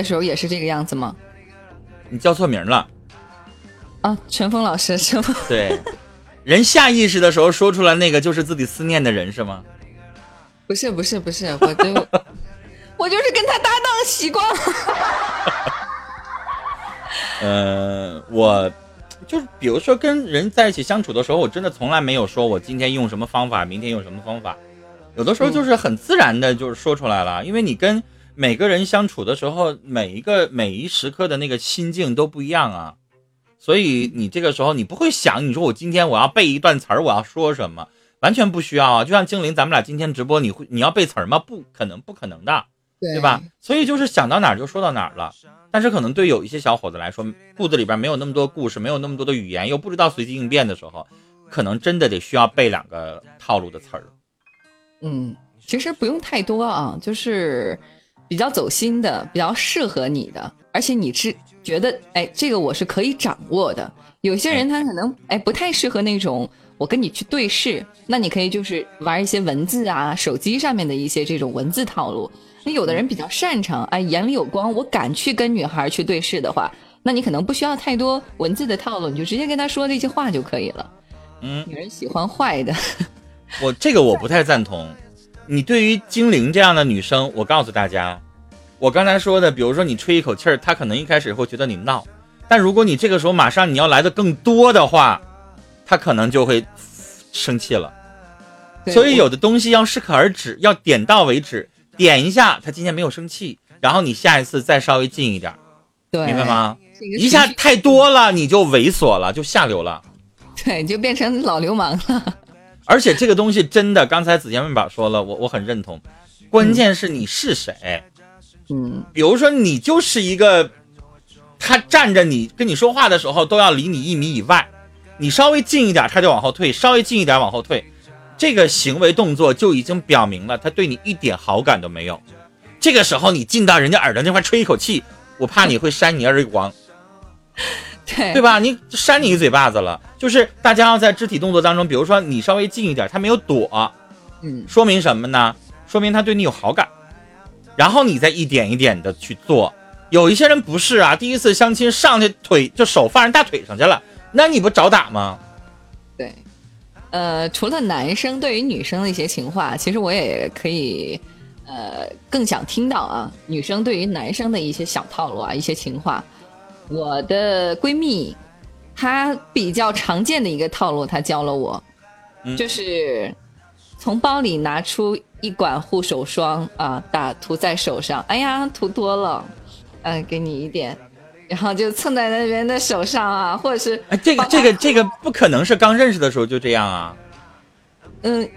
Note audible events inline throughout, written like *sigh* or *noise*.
的时候也是这个样子吗？你叫错名了啊，陈峰老师，陈峰。*laughs* 对，人下意识的时候说出来那个就是自己思念的人是吗？不是不是不是，我就 *laughs* 我就是跟他搭档习惯了。*laughs* 呃，我就是比如说跟人在一起相处的时候，我真的从来没有说我今天用什么方法，明天用什么方法，有的时候就是很自然的，就是说出来了。因为你跟每个人相处的时候，每一个每一时刻的那个心境都不一样啊，所以你这个时候你不会想，你说我今天我要背一段词儿，我要说什么，完全不需要啊。就像精灵，咱们俩今天直播，你会你要背词儿吗？不可能，不可能的，对吧？所以就是想到哪儿就说到哪儿了。但是可能对有一些小伙子来说，肚子里边没有那么多故事，没有那么多的语言，又不知道随机应变的时候，可能真的得需要背两个套路的词儿。嗯，其实不用太多啊，就是比较走心的，比较适合你的，而且你是觉得，哎，这个我是可以掌握的。有些人他可能哎不太适合那种我跟你去对视，那你可以就是玩一些文字啊，手机上面的一些这种文字套路。那有的人比较擅长，哎，眼里有光，我敢去跟女孩去对视的话，那你可能不需要太多文字的套路，你就直接跟她说那些话就可以了。嗯，女人喜欢坏的，我这个我不太赞同。你对于精灵这样的女生，我告诉大家，我刚才说的，比如说你吹一口气儿，她可能一开始会觉得你闹，但如果你这个时候马上你要来的更多的话，她可能就会生气了。所以有的东西要适可而止，要点到为止。点一下，她今天没有生气，然后你下一次再稍微近一点，对，明白吗？一下太多了，你就猥琐了，就下流了，对，就变成老流氓了。而且这个东西真的，刚才紫健问宝说了，我我很认同。关键是你是谁？嗯，比如说你就是一个，他站着你跟你说话的时候都要离你一米以外，你稍微近一点他就往后退，稍微近一点往后退。这个行为动作就已经表明了他对你一点好感都没有。这个时候你进到人家耳朵那块吹一口气，我怕你会扇你耳光，*laughs* 对对吧？你扇你一嘴巴子了。就是大家要在肢体动作当中，比如说你稍微近一点，他没有躲，嗯，说明什么呢？说明他对你有好感。然后你再一点一点的去做。有一些人不是啊，第一次相亲上去腿就手放人大腿上去了，那你不找打吗？对。呃，除了男生对于女生的一些情话，其实我也可以，呃，更想听到啊，女生对于男生的一些小套路啊，一些情话。我的闺蜜，她比较常见的一个套路，她教了我，就是从包里拿出一管护手霜啊，打涂在手上。哎呀，涂多了，嗯，给你一点。然后就蹭在那边的手上啊，或者是哎，这个这个这个不可能是刚认识的时候就这样啊。嗯，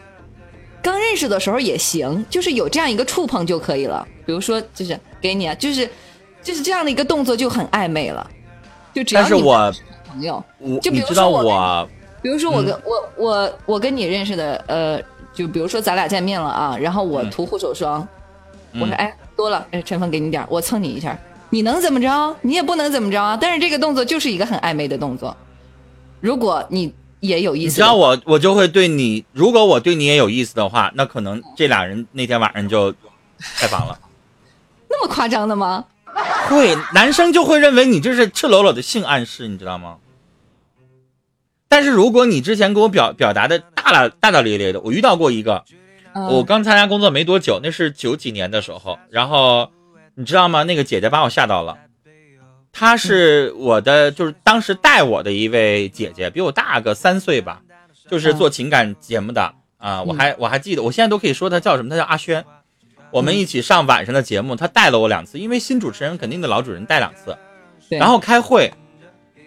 刚认识的时候也行，就是有这样一个触碰就可以了。比如说，就是给你啊，就是就是这样的一个动作就很暧昧了。就只要是我朋友，我就比如说我，比如说我跟我我我跟你认识的，呃，就比如说咱俩见面了啊，然后我涂护手霜，我说哎多了，哎陈峰给你点，我蹭你一下。你能怎么着？你也不能怎么着啊！但是这个动作就是一个很暧昧的动作。如果你也有意思，你知道我我就会对你，如果我对你也有意思的话，那可能这俩人那天晚上就开房了。*laughs* 那么夸张的吗？*laughs* 会，男生就会认为你这是赤裸裸的性暗示，你知道吗？但是如果你之前给我表表达的大大大大咧咧的，我遇到过一个，我刚参加工作没多久，那是九几年的时候，然后。你知道吗？那个姐姐把我吓到了。她是我的，就是当时带我的一位姐姐，比我大个三岁吧，就是做情感节目的啊。我还我还记得，我现在都可以说她叫什么？她叫阿轩。我们一起上晚上的节目，他带了我两次，因为新主持人肯定得老主人带两次。然后开会，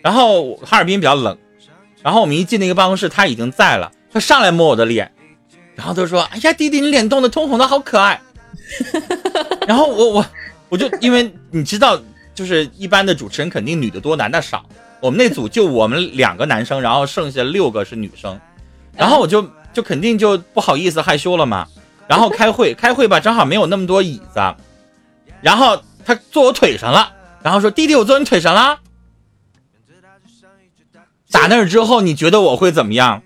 然后哈尔滨比较冷，然后我们一进那个办公室，他已经在了。他上来摸我的脸，然后他说：“哎呀，弟弟，你脸冻得通红的，好可爱。” *laughs* 然后我我。我就因为你知道，就是一般的主持人肯定女的多，男的少。我们那组就我们两个男生，然后剩下六个是女生，然后我就就肯定就不好意思害羞了嘛。然后开会开会吧，正好没有那么多椅子，然后他坐我腿上了，然后说：“弟弟，我坐你腿上了。”打那儿之后，你觉得我会怎么样？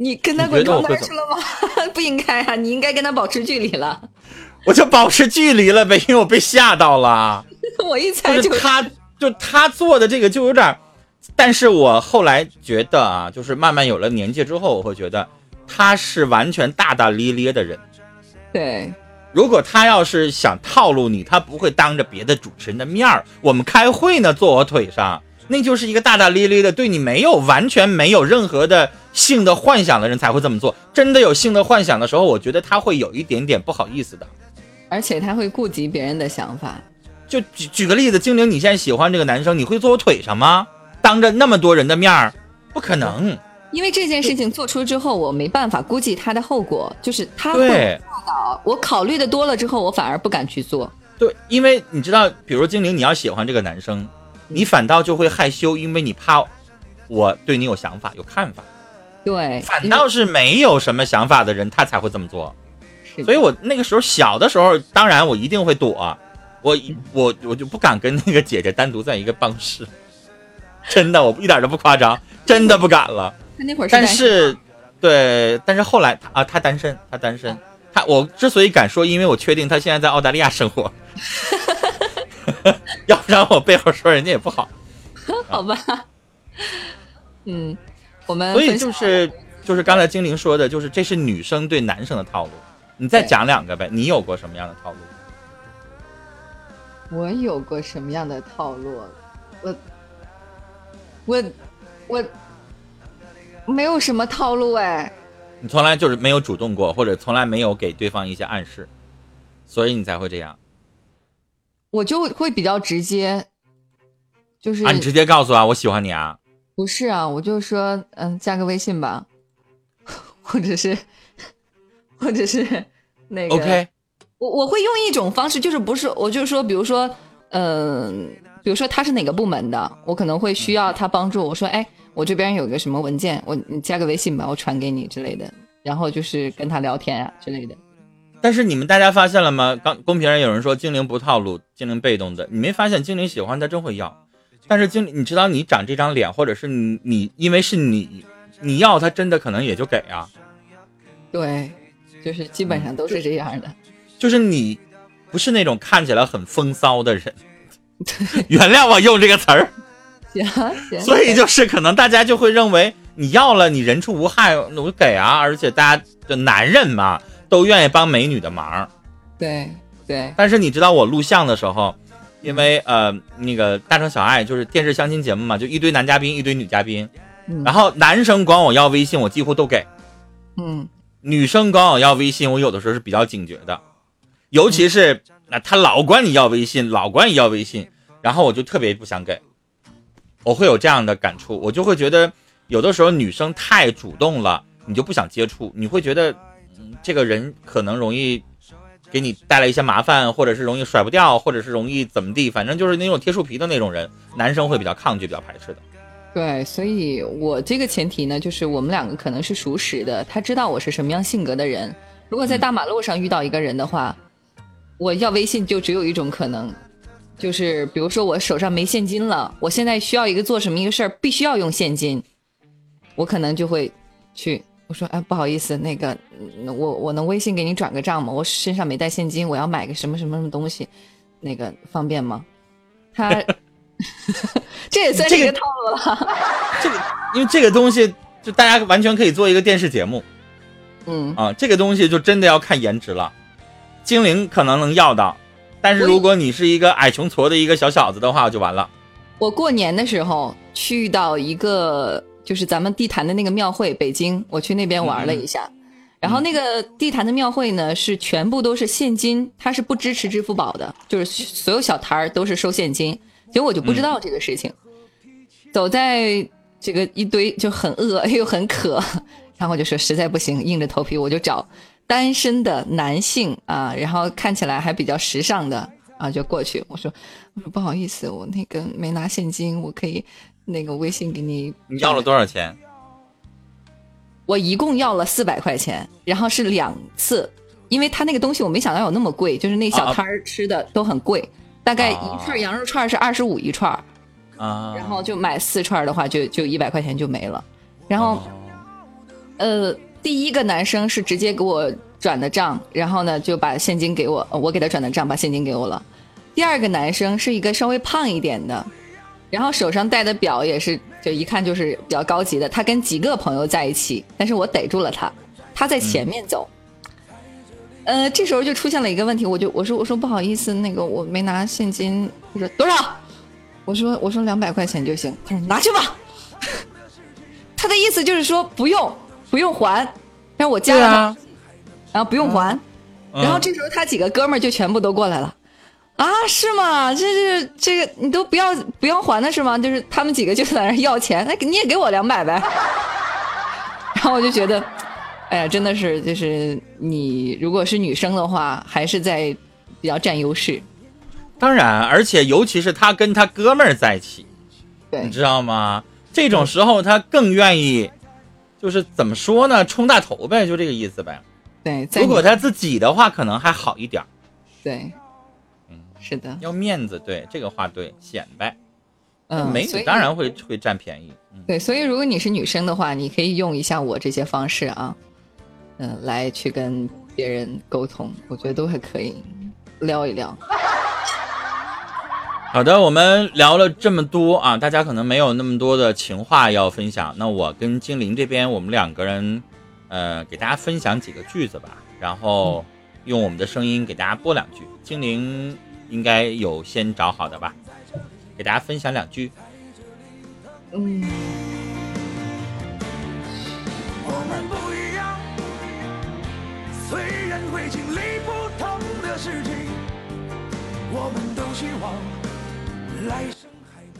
你跟他滚床单去了吗？*laughs* 不应该啊，你应该跟他保持距离了。我就保持距离了呗，因为我被吓到了。*laughs* 我一猜就他，就他做的这个就有点，但是我后来觉得啊，就是慢慢有了年纪之后，我会觉得他是完全大大咧咧的人。对，如果他要是想套路你，他不会当着别的主持人的面儿，我们开会呢，坐我腿上。那就是一个大大咧咧的，对你没有完全没有任何的性的幻想的人才会这么做。真的有性的幻想的时候，我觉得他会有一点点不好意思的，而且他会顾及别人的想法。就举举个例子，精灵，你现在喜欢这个男生，你会坐我腿上吗？当着那么多人的面儿，不可能。因为这件事情做出之后，我没办法估计他的后果，就是他会报道。我考虑的多了之后，我反而不敢去做。对，因为你知道，比如精灵，你要喜欢这个男生。你反倒就会害羞，因为你怕我对你有想法、有看法。对，反倒是没有什么想法的人，他才会这么做。所以我那个时候小的时候，当然我一定会躲，我我我就不敢跟那个姐姐单独在一个办公室。*laughs* 真的，我一点都不夸张，真的不敢了。他那会儿，但是，对，但是后来他啊，他单身，他单身。他我之所以敢说，因为我确定他现在在澳大利亚生活。*laughs* 要不然我背后说人家也不好，*laughs* 好吧？嗯，我们所以就是就是刚才精灵说的，就是这是女生对男生的套路。你再讲两个呗？你有过什么样的套路？我有过什么样的套路？我我我没有什么套路哎。你从来就是没有主动过，或者从来没有给对方一些暗示，所以你才会这样。我就会比较直接，就是啊，你直接告诉啊，我喜欢你啊。不是啊，我就说，嗯，加个微信吧，*laughs* 或者是，*laughs* 或者是那个。OK。我我会用一种方式，就是不是，我就是说，比如说，嗯，比如说他是哪个部门的，我可能会需要他帮助。我说，哎，我这边有个什么文件，我你加个微信吧，我传给你之类的，然后就是跟他聊天啊之类的。但是你们大家发现了吗？刚公屏上有人说精灵不套路，精灵被动的。你没发现精灵喜欢他真会要，但是精灵你知道你长这张脸，或者是你你因为是你你要他真的可能也就给啊。对，就是基本上都是这样的。就是你不是那种看起来很风骚的人，*laughs* 原谅我用这个词儿。*laughs* 行行。所以就是可能大家就会认为你要了你人畜无害，我给啊，而且大家的男人嘛。都愿意帮美女的忙，对对。但是你知道我录像的时候，因为呃那个大城小爱就是电视相亲节目嘛，就一堆男嘉宾一堆女嘉宾，然后男生管我要微信，我几乎都给，嗯，女生管我要微信，我有的时候是比较警觉的，尤其是那他老管你要微信，老管你要微信，然后我就特别不想给，我会有这样的感触，我就会觉得有的时候女生太主动了，你就不想接触，你会觉得。这个人可能容易给你带来一些麻烦，或者是容易甩不掉，或者是容易怎么地，反正就是那种贴树皮的那种人，男生会比较抗拒、比较排斥的。对，所以我这个前提呢，就是我们两个可能是熟识的，他知道我是什么样性格的人。如果在大马路上遇到一个人的话，我要微信就只有一种可能，就是比如说我手上没现金了，我现在需要一个做什么一个事儿，必须要用现金，我可能就会去。我说哎，不好意思，那个，我我能微信给你转个账吗？我身上没带现金，我要买个什么什么什么东西，那个方便吗？他，*laughs* 这也算是一个套路了。这个，因为这个东西，就大家完全可以做一个电视节目。嗯啊，这个东西就真的要看颜值了。精灵可能能要到，但是如果你是一个矮穷矬的一个小小子的话，就完了。我过年的时候去到一个。就是咱们地坛的那个庙会，北京，我去那边玩了一下，然后那个地坛的庙会呢，是全部都是现金，它是不支持支付宝的，就是所有小摊儿都是收现金。结果我就不知道这个事情，走在这个一堆就很饿又很渴，*laughs* 然后我就说实在不行，硬着头皮我就找单身的男性啊，然后看起来还比较时尚的啊，就过去我说我说不好意思，我那个没拿现金，我可以。那个微信给你，你要了多少钱？我一共要了四百块钱，然后是两次，因为他那个东西我没想到有那么贵，就是那小摊儿吃的都很贵，大概一串羊肉串是二十五一串啊，然后就买四串的话就就一百块钱就没了，然后，呃，第一个男生是直接给我转的账，然后呢就把现金给我，我给他转的账，把现金给我了。第二个男生是一个稍微胖一点的，然后手上戴的表也是，就一看就是比较高级的。他跟几个朋友在一起，但是我逮住了他，他在前面走。呃，这时候就出现了一个问题，我就我说我说不好意思，那个我没拿现金，他说多少？我说我说两百块钱就行，他说拿去吧。*laughs* 他的意思就是说不用不用还，让我加了他，然后不用还，然后这时候他几个哥们儿就全部都过来了，啊是吗？这是这个你都不要不要还的是吗？就是他们几个就在那要钱，那你也给我两百呗。*laughs* 然后我就觉得，哎呀，真的是就是你如果是女生的话，还是在比较占优势。当然，而且尤其是他跟他哥们儿在一起，你知道吗？这种时候他更愿意，就是怎么说呢，冲大头呗，就这个意思呗。对，如果他自己的话，可能还好一点。对，嗯，是的，要面子，对这个话对，显摆。嗯，美女当然会会占便宜。对，所以如果你是女生的话，你可以用一下我这些方式啊，嗯，来去跟别人沟通，我觉得都还可以撩一聊。好的，我们聊了这么多啊，大家可能没有那么多的情话要分享。那我跟精灵这边，我们两个人，呃，给大家分享几个句子吧，然后用我们的声音给大家播两句。精灵应该有先找好的吧，给大家分享两句。嗯。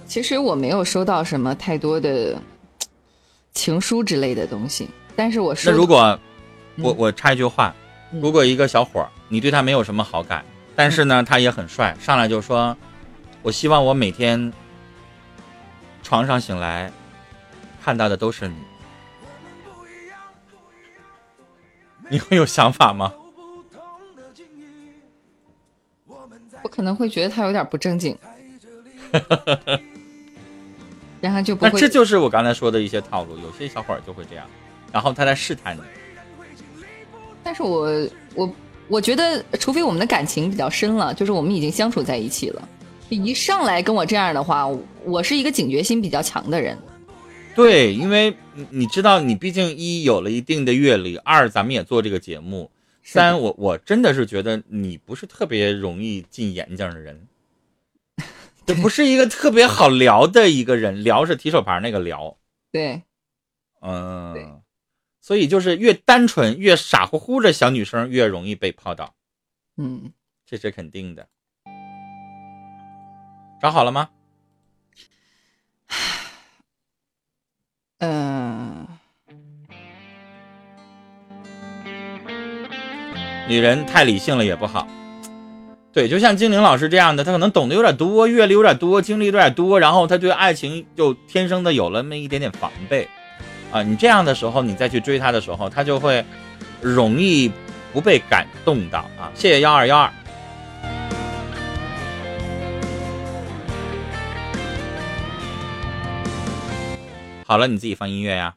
其实我没有收到什么太多的情书之类的东西，但是我那如果我我插一句话，如果一个小伙儿你对他没有什么好感，但是呢他也很帅，上来就说，我希望我每天床上醒来看到的都是你，你会有想法吗？我可能会觉得他有点不正经。*laughs* 然后就不会，这就是我刚才说的一些套路。有些小伙儿就会这样，然后他在试探你。但是我我我觉得，除非我们的感情比较深了，就是我们已经相处在一起了，一上来跟我这样的话，我是一个警觉心比较强的人。对，因为你知道，你毕竟一有了一定的阅历，二咱们也做这个节目，三我我真的是觉得你不是特别容易进眼睛的人。这不是一个特别好聊的一个人，聊是提手旁那个聊，对，嗯，所以就是越单纯、越傻乎乎的小女生越容易被泡到，嗯，这是肯定的。找好了吗？嗯，女人太理性了也不好。对，就像精灵老师这样的，他可能懂得有点多，阅历有点多，经历有点多，然后他对爱情就天生的有了那么一点点防备，啊，你这样的时候，你再去追他的时候，他就会容易不被感动到啊。谢谢幺二幺二。好了，你自己放音乐呀。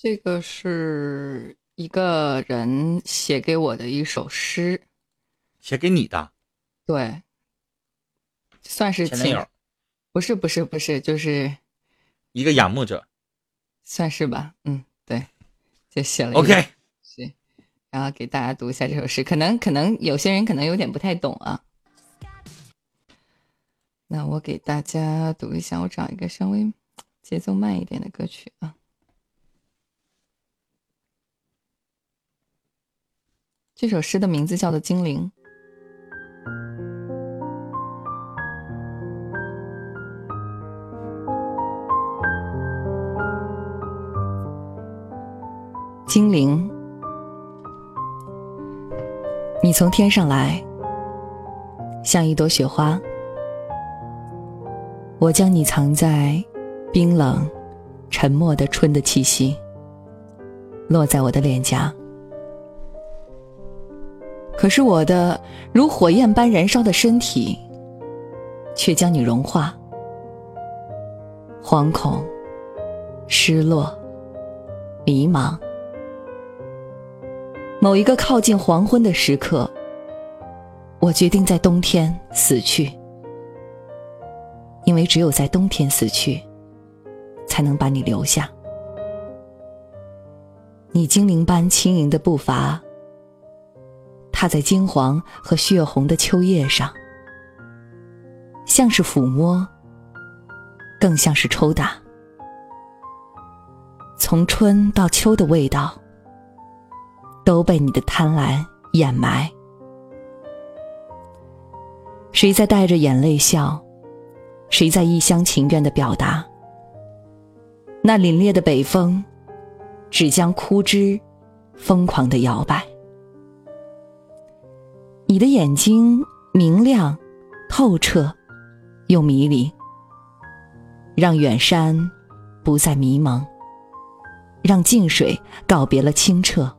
这个是一个人写给我的一首诗，写给你的。对，算是前男友，不是不是不是，就是一个仰慕者，算是吧，嗯，对，就写了 OK，是，然后给大家读一下这首诗，可能可能有些人可能有点不太懂啊，那我给大家读一下，我找一个稍微节奏慢一点的歌曲啊，这首诗的名字叫做《精灵》。精灵，你从天上来，像一朵雪花。我将你藏在冰冷、沉默的春的气息，落在我的脸颊。可是我的如火焰般燃烧的身体，却将你融化。惶恐、失落、迷茫。某一个靠近黄昏的时刻，我决定在冬天死去，因为只有在冬天死去，才能把你留下。你精灵般轻盈的步伐，踏在金黄和血红的秋叶上，像是抚摸，更像是抽打。从春到秋的味道，都被你的贪婪掩埋。谁在带着眼泪笑？谁在一厢情愿的表达？那凛冽的北风。只将枯枝疯狂的摇摆。你的眼睛明亮、透彻又迷离，让远山不再迷蒙，让静水告别了清澈。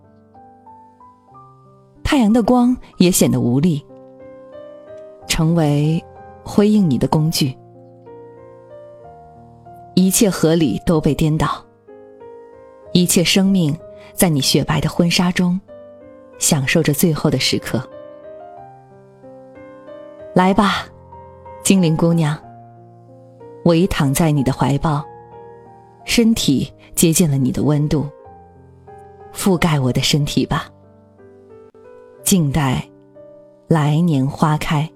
太阳的光也显得无力，成为辉映你的工具。一切合理都被颠倒。一切生命，在你雪白的婚纱中，享受着最后的时刻。来吧，精灵姑娘，我已躺在你的怀抱，身体接近了你的温度，覆盖我的身体吧，静待来年花开。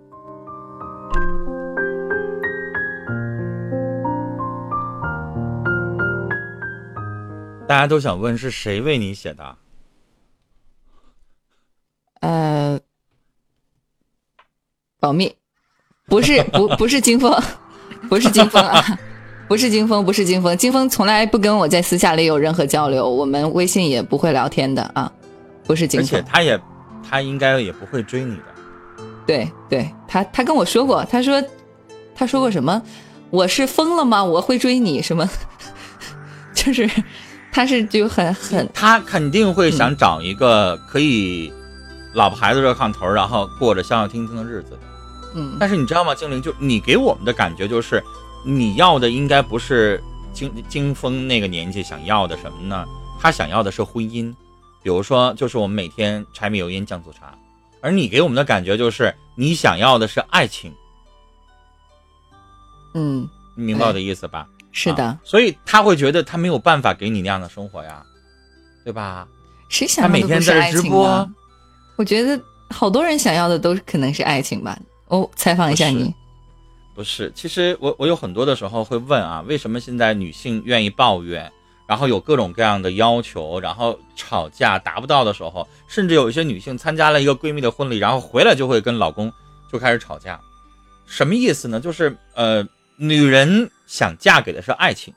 大家都想问是谁为你写的？呃，保密，不是不 *laughs* 不是金峰，不是金峰啊，不是金峰，不是金峰，金峰从来不跟我在私下里有任何交流，我们微信也不会聊天的啊，不是金峰，而且他也他应该也不会追你的。对对，他他跟我说过，他说他说过什么？我是疯了吗？我会追你什么？*laughs* 就是。他是就很很，他肯定会想找一个可以老婆孩子热炕头，然后过着消消停停的日子的。嗯，但是你知道吗，精灵？就你给我们的感觉就是，你要的应该不是金金峰那个年纪想要的什么呢？他想要的是婚姻，比如说就是我们每天柴米油盐酱醋茶，而你给我们的感觉就是你想要的是爱情。嗯，你明白我的意思吧？是的，所以他会觉得他没有办法给你那样的生活呀，对吧？谁想要的不是爱情吗？我觉得好多人想要的都可能是爱情吧。我采访一下你，不是？其实我我有很多的时候会问啊，为什么现在女性愿意抱怨，然后有各种各样的要求，然后吵架达不到的时候，甚至有一些女性参加了一个闺蜜的婚礼，然后回来就会跟老公就开始吵架，什么意思呢？就是呃。女人想嫁给的是爱情，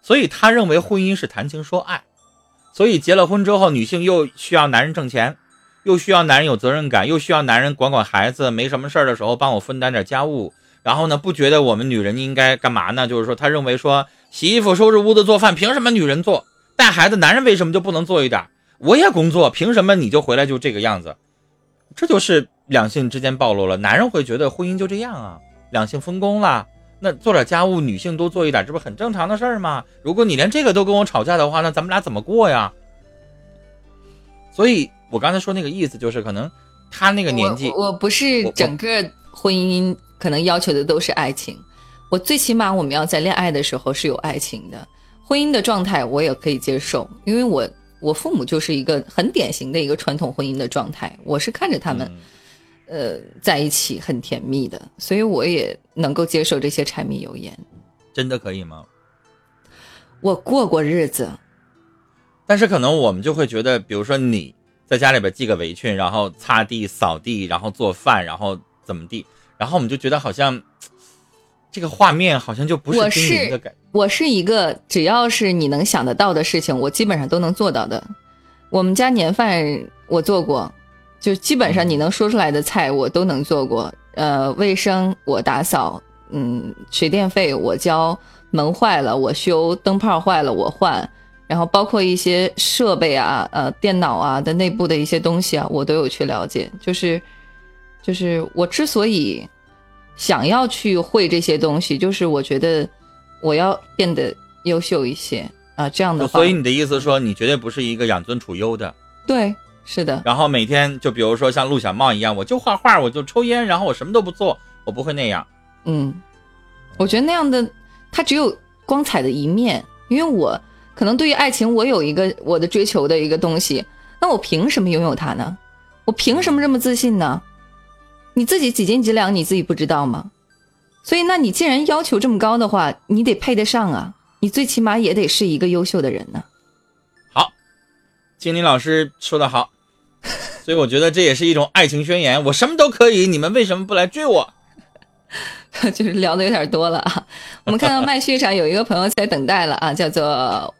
所以她认为婚姻是谈情说爱，所以结了婚之后，女性又需要男人挣钱，又需要男人有责任感，又需要男人管管孩子，没什么事儿的时候帮我分担点家务。然后呢，不觉得我们女人应该干嘛呢？就是说，她认为说洗衣服、收拾屋子、做饭，凭什么女人做？带孩子，男人为什么就不能做一点？我也工作，凭什么你就回来就这个样子？这就是两性之间暴露了。男人会觉得婚姻就这样啊，两性分工了。那做点家务，女性多做一点，这不很正常的事儿吗？如果你连这个都跟我吵架的话，那咱们俩怎么过呀？所以我刚才说那个意思就是，可能他那个年纪，我不是整个婚姻可能要求的都是爱情，我最起码我们要在恋爱的时候是有爱情的，婚姻的状态我也可以接受，因为我我父母就是一个很典型的一个传统婚姻的状态，我是看着他们。呃，在一起很甜蜜的，所以我也能够接受这些柴米油盐。真的可以吗？我过过日子，但是可能我们就会觉得，比如说你在家里边系个围裙，然后擦地、扫地，然后做饭，然后怎么地，然后我们就觉得好像这个画面好像就不是精灵的感。我是一个只要是你能想得到的事情，我基本上都能做到的。我们家年饭我做过。就基本上你能说出来的菜我都能做过，呃，卫生我打扫，嗯，水电费我交，门坏了我修，灯泡坏了我换，然后包括一些设备啊，呃，电脑啊的内部的一些东西啊，我都有去了解。就是，就是我之所以想要去会这些东西，就是我觉得我要变得优秀一些啊，这样的话。所以你的意思说，你绝对不是一个养尊处优的。对。是的。然后每天就比如说像陆小茂一样，我就画画，我就抽烟，然后我什么都不做，我不会那样。嗯，我觉得那样的他只有光彩的一面，因为我可能对于爱情，我有一个我的追求的一个东西，那我凭什么拥有它呢？我凭什么这么自信呢？你自己几斤几两，你自己不知道吗？所以，那你既然要求这么高的话，你得配得上啊！你最起码也得是一个优秀的人呢。好，金玲老师说的好，所以我觉得这也是一种爱情宣言。我什么都可以，你们为什么不来追我？*laughs* 就是聊的有点多了啊。我们看到麦序上有一个朋友在等待了啊，叫做